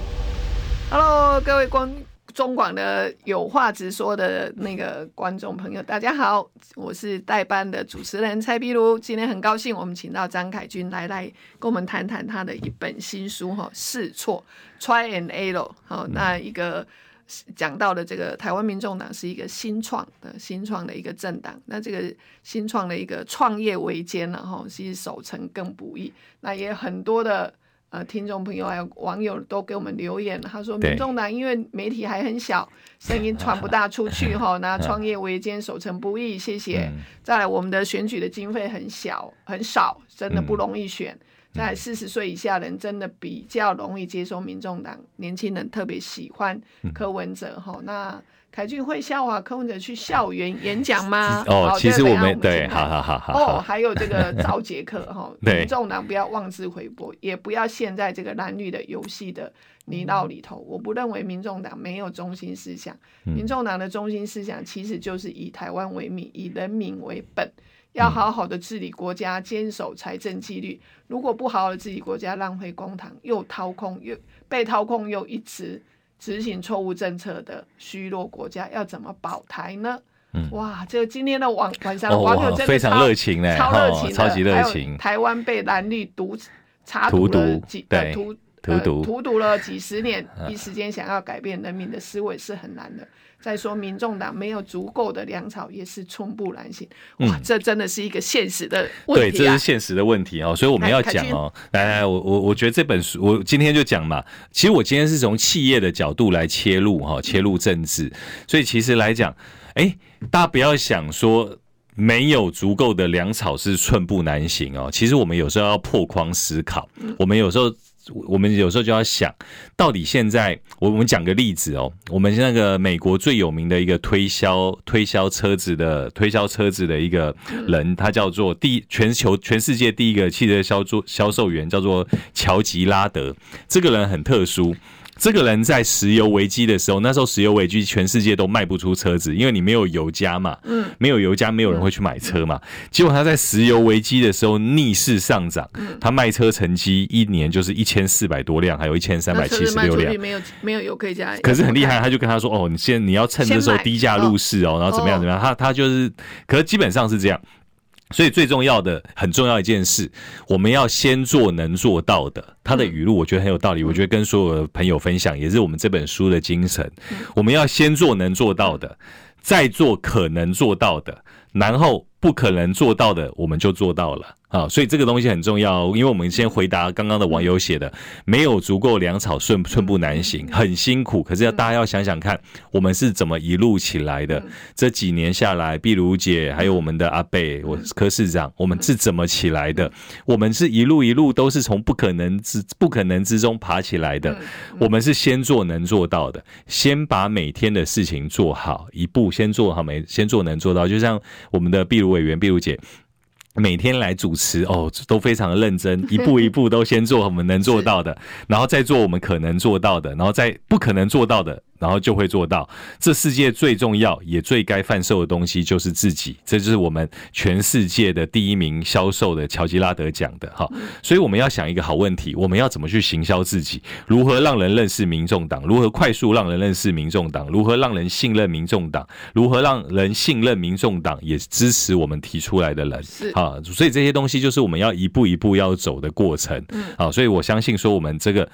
Hello，各位观中广的有话直说的那个观众朋友，大家好，我是代班的主持人蔡碧如。今天很高兴，我们请到张凯军来来跟我们谈谈他的一本新书哈，试错 Try and Error 好，那一个。讲到的这个台湾民众党是一个新创的新创的一个政党，那这个新创的一个创业维艰然后其实守成更不易。那也很多的呃听众朋友还有网友都给我们留言，他说民众党因为媒体还很小，声音传不大出去哈，那创业维艰守成不易，谢谢。再来我们的选举的经费很小很少，真的不容易选。在四十岁以下人真的比较容易接受民众党，年轻人特别喜欢柯文哲哈、嗯。那凯俊会笑话柯文哲去校园演讲吗？哦，其实我们对，好好好好。哦，还有这个 *laughs* 赵杰克哈，民众党不要妄自菲薄，也不要陷在这个蓝绿的游戏的泥淖里头。我不认为民众党没有中心思想，民众党的中心思想其实就是以台湾为名，以人民为本。要好好的治理国家，坚守财政纪律。如果不好好的治理国家，浪费公帑，又掏空，又被掏空，又一直执行错误政策的虚弱国家，要怎么保台呢？嗯、哇，这个今天的网晚上网友真的、哦、非常热情嘞，超热情、哦，超级热情。台湾被蓝绿毒插毒了几对荼毒荼毒了几十年，*laughs* 一时间想要改变人民的思维是很难的。再说，民众党没有足够的粮草，也是寸步难行。哇，这真的是一个现实的问题、对，这是现实的问题哦。所以我们要讲哦，来来，我我我觉得这本书，我今天就讲嘛。其实我今天是从企业的角度来切入哈，切入政治。所以其实来讲，哎，大家不要想说没有足够的粮草是寸步难行哦。其实我们有时候要破框思考，我们有时候。我们有时候就要想，到底现在我我们讲个例子哦，我们那个美国最有名的一个推销推销车子的推销车子的一个人，他叫做第全球全世界第一个汽车销售销售员，叫做乔吉拉德。这个人很特殊。这个人在石油危机的时候，那时候石油危机，全世界都卖不出车子，因为你没有油加嘛，嗯，没有油加，没有人会去买车嘛。结果他在石油危机的时候逆势上涨，他卖车成绩一年就是一千四百多辆，还有一千三百七十六辆，没有没有油可以加。可是很厉害，他就跟他说：“哦，你现在你要趁这时候低价入市哦，然后怎么样怎么样。”他他就是，可是基本上是这样。所以最重要的、很重要一件事，我们要先做能做到的。他的语录我觉得很有道理，我觉得跟所有的朋友分享，也是我们这本书的精神。我们要先做能做到的，再做可能做到的，然后不可能做到的，我们就做到了。啊，所以这个东西很重要，因为我们先回答刚刚的网友写的，没有足够粮草，寸寸步难行，很辛苦。可是要大家要想想看，我们是怎么一路起来的？这几年下来，碧如姐还有我们的阿贝，我柯市长，我们是怎么起来的？我们是一路一路都是从不可能之不可能之中爬起来的。我们是先做能做到的，先把每天的事情做好，一步先做好，每先做能做到。就像我们的碧如委员、碧如姐。每天来主持哦，都非常的认真，*laughs* 一步一步都先做我们能做到的，然后再做我们可能做到的，然后再不可能做到的。然后就会做到。这世界最重要也最该贩售的东西就是自己，这就是我们全世界的第一名销售的乔吉拉德讲的哈。所以我们要想一个好问题：我们要怎么去行销自己？如何让人认识民众党？如何快速让人认识民众党？如何让人信任民众党？如何让人信任民众党也支持我们提出来的人？是啊，所以这些东西就是我们要一步一步要走的过程。好，所以我相信说我们这个。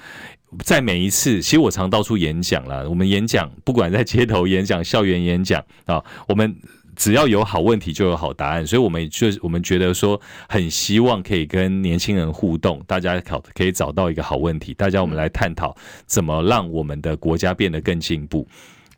在每一次，其实我常到处演讲啦。我们演讲，不管在街头演讲、校园演讲啊，我们只要有好问题就有好答案，所以我们就我们觉得说，很希望可以跟年轻人互动，大家考可以找到一个好问题，大家我们来探讨怎么让我们的国家变得更进步。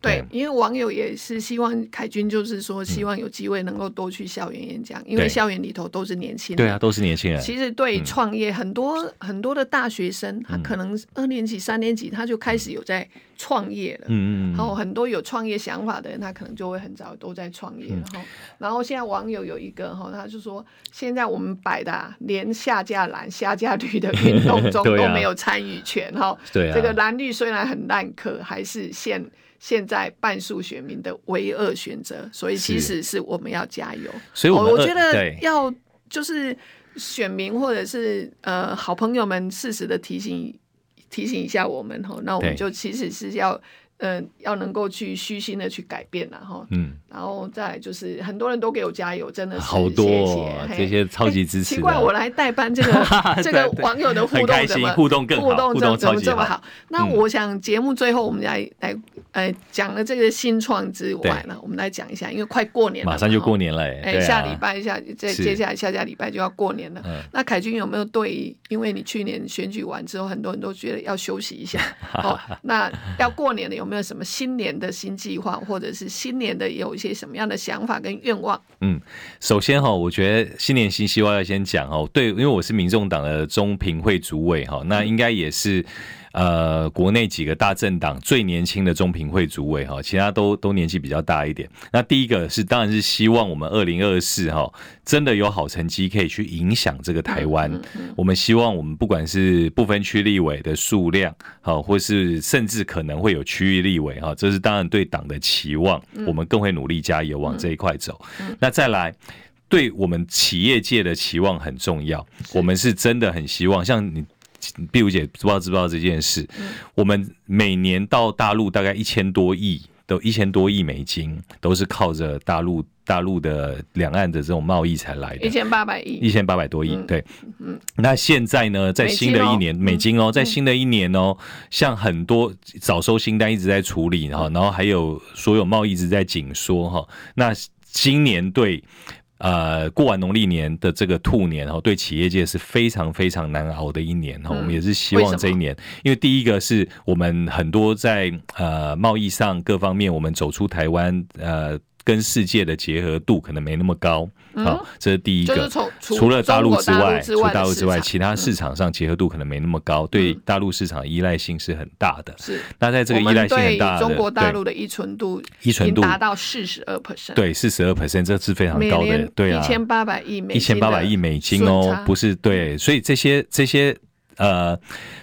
对，因为网友也是希望凯军，就是说希望有机会能够多去校园演讲，因为校园里头都是年轻人。对啊，都是年轻人。其实对创业，很多很多的大学生，他可能二年级、三年级他就开始有在创业了。嗯嗯。然后很多有创业想法的人，他可能就会很早都在创业。然后，然后现在网友有一个哈，他就说，现在我们摆的连下架蓝、下架绿的运动中 *laughs* 都没有参与权哈。对啊。这个蓝绿虽然很烂，可还是现。现在半数选民的唯二选择，所以其实是我们要加油。所以我，我觉得要就是选民或者是呃好朋友们适时的提醒提醒一下我们吼，那我们就其实是要。嗯、呃，要能够去虚心的去改变，然后，嗯，然后再就是很多人都给我加油，真的是好多、这些超级支持。奇怪，我来代班这个 *laughs* 这个网友的互动怎么互动更好，互动怎么怎么这么好？嗯、那我想节目最后我们来来呃讲了这个新创之外呢，我们来讲一下，因为快过年了，马上就过年了，哎、啊，下礼拜下这接下来下下礼拜就要过年了。嗯、那凯军有没有对？因为你去年选举完之后，很多人都觉得要休息一下，*laughs* 哦，那要过年了，有没有什么新年的新计划，或者是新年的有一些什么样的想法跟愿望？嗯，首先哈，我觉得新年新希望要先讲哦，对，因为我是民众党的中评会主委哈，那应该也是。呃，国内几个大政党最年轻的中评会主委哈，其他都都年纪比较大一点。那第一个是，当然是希望我们二零二四哈，真的有好成绩可以去影响这个台湾。我们希望我们不管是不分区立委的数量，好，或是甚至可能会有区域立委哈，这是当然对党的期望，我们更会努力加油往这一块走。那再来，对我们企业界的期望很重要，我们是真的很希望像你。碧如姐不知道知不知道这件事？嗯、我们每年到大陆大概一千多亿，都一千多亿美金，都是靠着大陆大陆的两岸的这种贸易才来的。一千八百亿，一千八百多亿，对。嗯，那现在呢，在新的一年，美金哦，在新的一年哦，像很多早收新单一直在处理哈，然后还有所有贸易一直在紧缩哈。那今年对。呃，过完农历年的这个兔年哈，对企业界是非常非常难熬的一年哈。我们也是希望这一年，因为第一个是我们很多在呃贸易上各方面，我们走出台湾呃跟世界的结合度可能没那么高啊，这是第一个。除了大陆之外，除大陆之外，其他市场上结合度可能没那么高，对大陆市场依赖性是很大的。是。那在这个依赖性很大的，中国大陆的依存度依存度达到四十二 percent，对，四十二 percent，这是非常高的。对啊，一千八百亿美，一千八百亿美金哦，不是对，所以这些这些呃。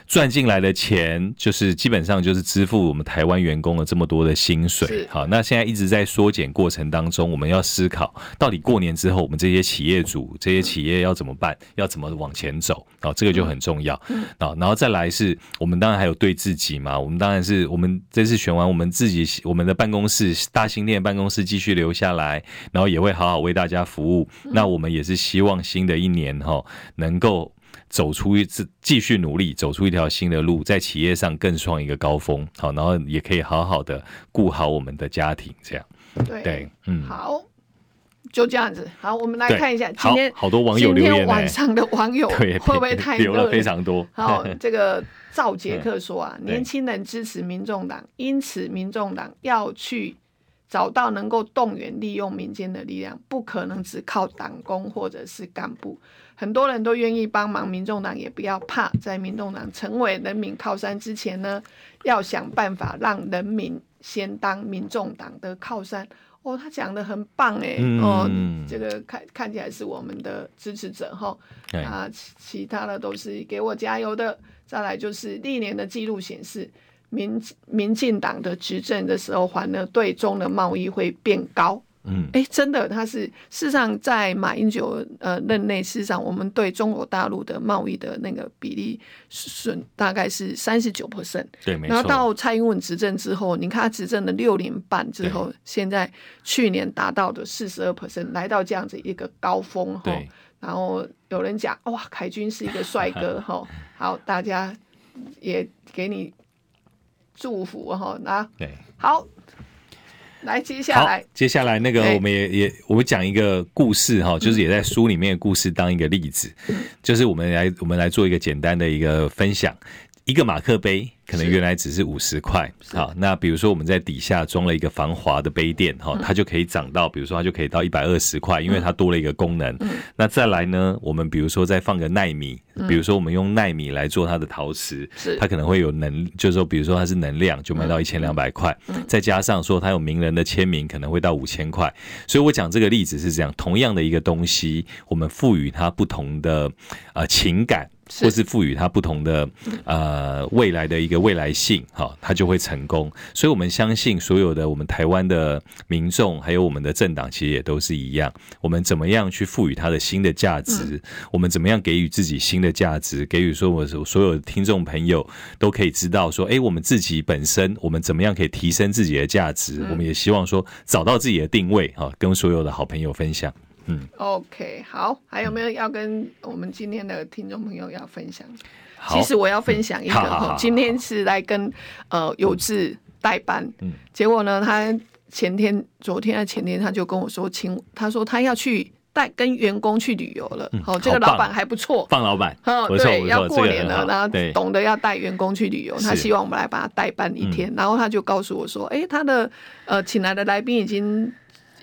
赚进来的钱就是基本上就是支付我们台湾员工的这么多的薪水。好，那现在一直在缩减过程当中，我们要思考到底过年之后我们这些企业主、这些企业要怎么办，要怎么往前走？好，这个就很重要。好，然后再来是我们当然还有对自己嘛，我们当然是我们这次选完，我们自己我们的办公室大新店办公室继续留下来，然后也会好好为大家服务。那我们也是希望新的一年哈能够。走出一次，继续努力，走出一条新的路，在企业上更创一个高峰，好，然后也可以好好的顾好我们的家庭，这样。对，对，嗯，好，就这样子。好，我们来看一下今天好，好多网友留言，今天晚上的网友 *laughs* 会不会太热？留了非常多。好，*laughs* 这个赵杰克说啊，年轻人支持民众党，因此民众党要去找到能够动员利用民间的力量，不可能只靠党工或者是干部。很多人都愿意帮忙，民众党也不要怕，在民众党成为人民靠山之前呢，要想办法让人民先当民众党的靠山。哦，他讲的很棒哎，嗯、哦，这个看看起来是我们的支持者哈，嗯、啊，其他的都是给我加油的。再来就是历年的记录显示，民民进党的执政的时候，反而对中的贸易会变高。嗯，哎，真的，他是事实上在马英九呃任内，事实上我们对中国大陆的贸易的那个比例是大概是三十九 percent，对，没错。然后到蔡英文执政之后，你看他执政了六年半之后，对现在去年达到的四十二 percent，来到这样子一个高峰哈。对然后有人讲哇，凯军是一个帅哥哈，*laughs* 好，大家。也给你祝福哈。那对，好，来接下来，接下来那个我们也也我们讲一个故事哈，就是也在书里面的故事当一个例子，就是我们来我们来做一个简单的一个分享。一个马克杯可能原来只是五十块，好，那比如说我们在底下装了一个防滑的杯垫，哈，它就可以涨到，比如说它就可以到一百二十块，因为它多了一个功能。那再来呢，我们比如说再放个奈米，比如说我们用奈米来做它的陶瓷，它可能会有能，就是说比如说它是能量，就卖到一千两百块，再加上说它有名人的签名，可能会到五千块。所以我讲这个例子是这样，同样的一个东西，我们赋予它不同的呃情感。或是赋予它不同的呃未来的一个未来性，哈，它就会成功。所以我们相信所有的我们台湾的民众，还有我们的政党，其实也都是一样。我们怎么样去赋予它的新的价值？我们怎么样给予自己新的价值？给予说我所有的听众朋友都可以知道说，哎，我们自己本身我们怎么样可以提升自己的价值？我们也希望说找到自己的定位，哈，跟所有的好朋友分享。嗯，OK，好，还有没有要跟我们今天的听众朋友要分享？其实我要分享一个，嗯、今天是来跟呃有志代班，嗯，结果呢，他前天、昨天、前天他就跟我说，请他说他要去带跟员工去旅游了，好、嗯，这个老板还不错，放老板，嗯，对，要过年了，然后懂得要带员工去旅游，他希望我们来把他代班一天，然后他就告诉我说，哎，他的呃请来的来宾已经。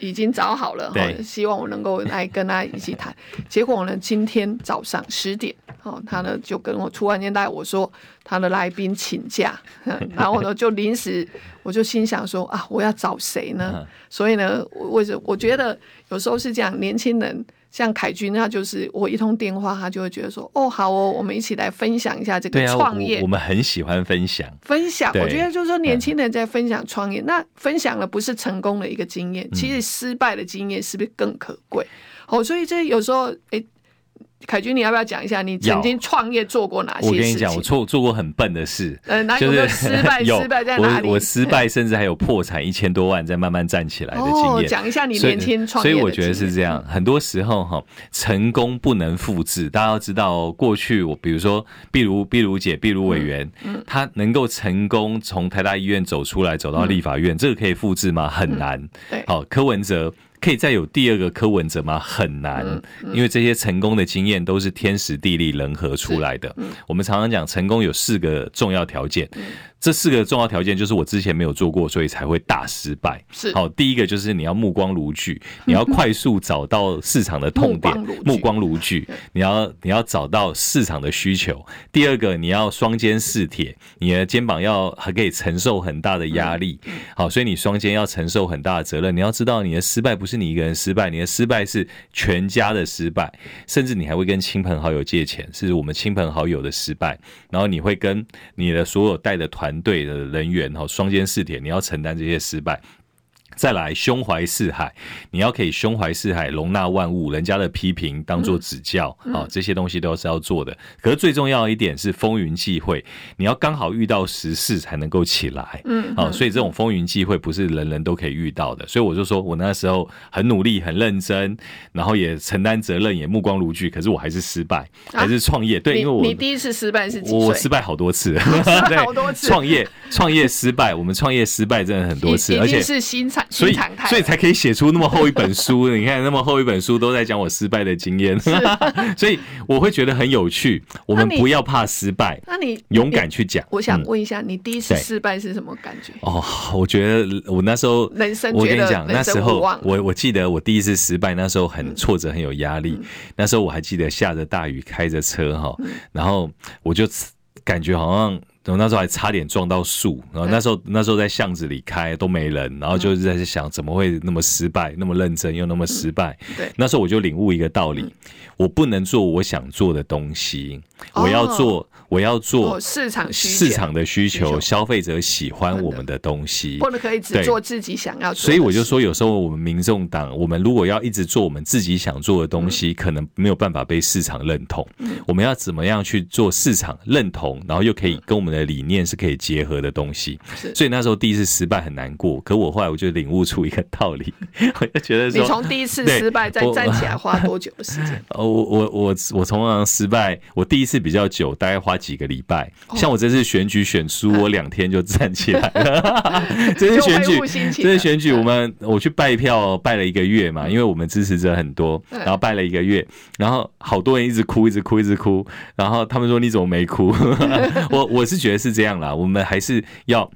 已经找好了，希望我能够来跟他一起谈。*laughs* 结果呢，今天早上十点，哦，他呢就跟我突然间带我说，他的来宾请假，*laughs* 然后呢就临时，我就心想说啊，我要找谁呢？所以呢，我我觉得有时候是这样，年轻人。像凯君，他就是我一通电话，他就会觉得说：“哦，好哦，我们一起来分享一下这个创业。啊我”我们很喜欢分享，分享。我觉得就是说，年轻人在分享创业，那分享的不是成功的一个经验，其实失败的经验是不是更可贵？哦，所以这有时候，哎。凯军，你要不要讲一下你曾经创业做过哪些事情？我跟你讲，我做做过很笨的事。呃，哪有没有失败？*laughs* 有失败在哪里？我我失败，甚至还有破产一千多万，再慢慢站起来的经验。讲、哦、一下你年轻创业。所以我觉得是这样，很多时候哈，成功不能复制。大家要知道，过去我比如说，壁如壁如姐、壁如委员，嗯，他能够成功从台大医院走出来，走到立法院，嗯、这个可以复制吗？很难。嗯、对，好，柯文哲。可以再有第二个柯文哲吗？很难，因为这些成功的经验都是天时地利人和出来的。我们常常讲，成功有四个重要条件。这四个重要条件就是我之前没有做过，所以才会大失败。是好，第一个就是你要目光如炬，你要快速找到市场的痛点，*laughs* 目光如炬，你要你要找到市场的需求。第二个，你要双肩似铁，你的肩膀要还可以承受很大的压力。好，所以你双肩要承受很大的责任。你要知道，你的失败不是你一个人失败，你的失败是全家的失败，甚至你还会跟亲朋好友借钱，是我们亲朋好友的失败。然后你会跟你的所有带的团。团队的人员哈，双肩试铁，你要承担这些失败。再来，胸怀四海，你要可以胸怀四海，容纳万物，人家的批评当做指教，好、嗯哦，这些东西都是要做的。可是最重要一点是风云际会，你要刚好遇到时事才能够起来，嗯，好、哦，所以这种风云际会不是人人都可以遇到的。所以我就说我那时候很努力、很认真，然后也承担责任，也目光如炬，可是我还是失败，还是创业。啊、对，因为我你第一次失败是几？我失败好多次，*laughs* 好多次。创业创业失败，我们创业失败真的很多次，而且是新产。所以，所以才可以写出那么厚一本书。你看，那么厚一本书都在讲我失败的经验，*laughs* 所以我会觉得很有趣。我们不要怕失败，那你勇敢去讲。我想问一下，你第一次失败是什么感觉？哦，我觉得我那时候，人生我跟你讲，那时候我我记得我第一次失败，那时候很挫折，很有压力。那时候我还记得下着大雨，开着车哈，然后我就感觉好像。我那时候还差点撞到树，然后那时候那时候在巷子里开都没人，然后就是在想怎么会那么失败，那么认真又那么失败。对，那时候我就领悟一个道理：我不能做我想做的东西，我要做我要做市场市场的需求，消费者喜欢我们的东西，不能可以只做自己想要做。所以我就说，有时候我们民众党，我们如果要一直做我们自己想做的东西，可能没有办法被市场认同。我们要怎么样去做市场认同，然后又可以跟我们的的理念是可以结合的东西。是所以那时候第一次失败很难过，可我后来我就领悟出一个道理，*laughs* 我就觉得说，你从第一次失败再站起来花多久的时间？*laughs* 哦，我我我我通常失败，我第一次比较久，大概花几个礼拜。像我这次选举选输，我两天就站起来了。*laughs* 这次选举，这次选举，我们我去拜票拜了一个月嘛，因为我们支持者很多，然后拜了一个月，然后好多人一直哭，一直哭，一直哭，然后他们说，你怎么没哭？我我是觉得是这样啦，我们还是要。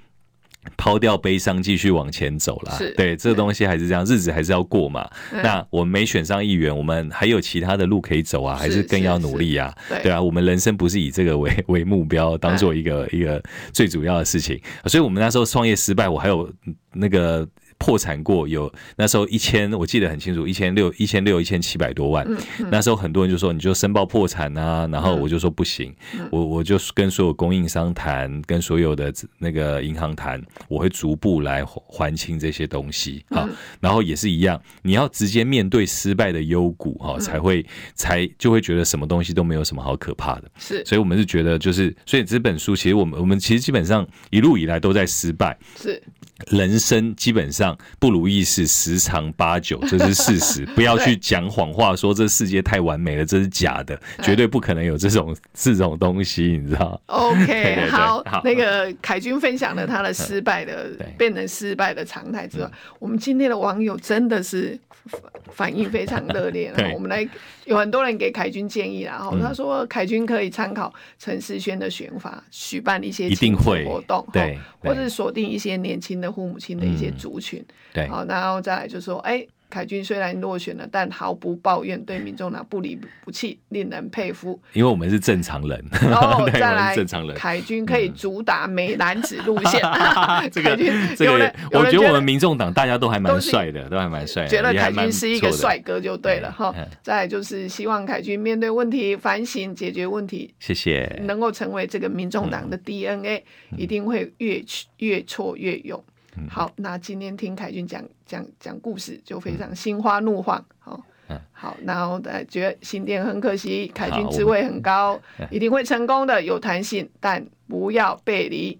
抛掉悲伤，继续往前走啦。对，这个东西还是这样，日子还是要过嘛。那我们没选上议员，我们还有其他的路可以走啊，还是更要努力啊。对啊，我们人生不是以这个为 *laughs* 为目标，当做一个一个最主要的事情。所以，我们那时候创业失败，我还有那个。破产过有那时候一千，我记得很清楚，一千六、一千六、一千七百多万。那时候很多人就说，你就申报破产啊，然后我就说不行，我我就跟所有供应商谈，跟所有的那个银行谈，我会逐步来还清这些东西。好，然后也是一样，你要直接面对失败的幽谷哈，才会才就会觉得什么东西都没有什么好可怕的。是，所以我们是觉得就是，所以这本书其实我们我们其实基本上一路以来都在失败。是。人生基本上不如意事十常八九，这是事实。*laughs* 不要去讲谎话，说这世界太完美了，这是假的，绝对不可能有这种这种东西，你知道？OK，*laughs* 好，那个凯军分享了他的失败的变成失败的常态之外，我们今天的网友真的是反应非常热烈。*laughs* 我们来有很多人给凯军建议，然后他说凯军可以参考陈世轩的选法，举办一些一定会活动，对，或者锁定一些年轻的。父母亲的一些族群，嗯、对，好，然后再来就是说，哎，凯军虽然落选了，但毫不抱怨，对民众党不离不弃，令人佩服。因为我们是正常人，*laughs* 然后再来，正常人，凯军可以主打美男子路线。*laughs* 这个，这个，我觉得我们民众党大家都还蛮帅的，都还蛮帅，觉得凯军是一个帅哥就对了哈。再来就是希望凯军面对问题，反省解决问题，谢谢，能够成为这个民众党的 DNA，一定会越越挫越勇。好，那今天听凯军讲讲讲故事，就非常心花怒放。好，好，然后呃，觉得新店很可惜，凯军职位很高，一定会成功的，有弹性，但不要背离，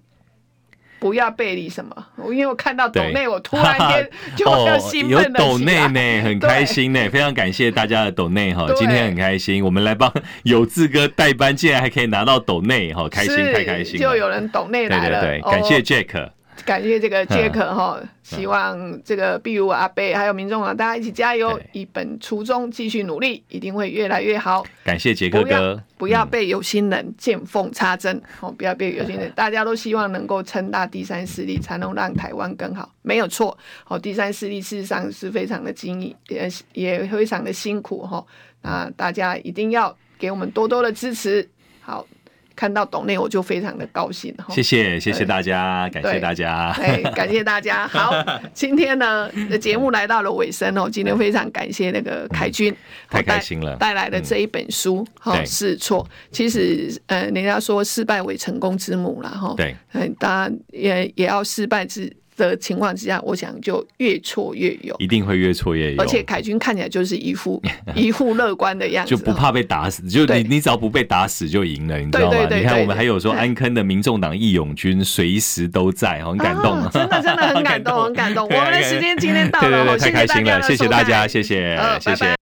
不要背离什么？因为我看到斗内，我突然间就很兴奋的斗 *laughs* 内呢，很开心呢，非常感谢大家的斗内哈，今天很开心，我们来帮有志哥代班，竟然还可以拿到斗内哈，开心太开心，就有人斗内来了，对对对，感谢 Jack。感谢这个杰克哈，希望这个比如阿贝还有民众啊，大家一起加油，一本初衷继续努力，一定会越来越好。感谢杰克哥，不要被有心人见缝插针哦，不要被有心人，*laughs* 大家都希望能够撑大第三势力，才能让台湾更好，没有错。哦，第三势力事实上是非常的精益，也也非常的辛苦哈。那大家一定要给我们多多的支持，好。看到董内我就非常的高兴，谢谢谢谢大家，感谢大家，哎，感谢大家。好，今天呢的节目来到了尾声哦，今天非常感谢那个凯军，太开心了，带来的这一本书，好试错。其实呃，人家说失败为成功之母了哈，对，嗯，当然也也要失败之。的情况之下，我想就越挫越勇，一定会越挫越勇。而且凯军看起来就是一副 *laughs* 一副乐观的样子，就不怕被打死。就你你只要不被打死就赢了，你知道吗？你看我们还有说安坑的民众党义勇军随时都在，很感动，真的真的很感动，*laughs* 很感动。我们的时间今天到了，太开心了，谢谢大家，谢谢谢谢。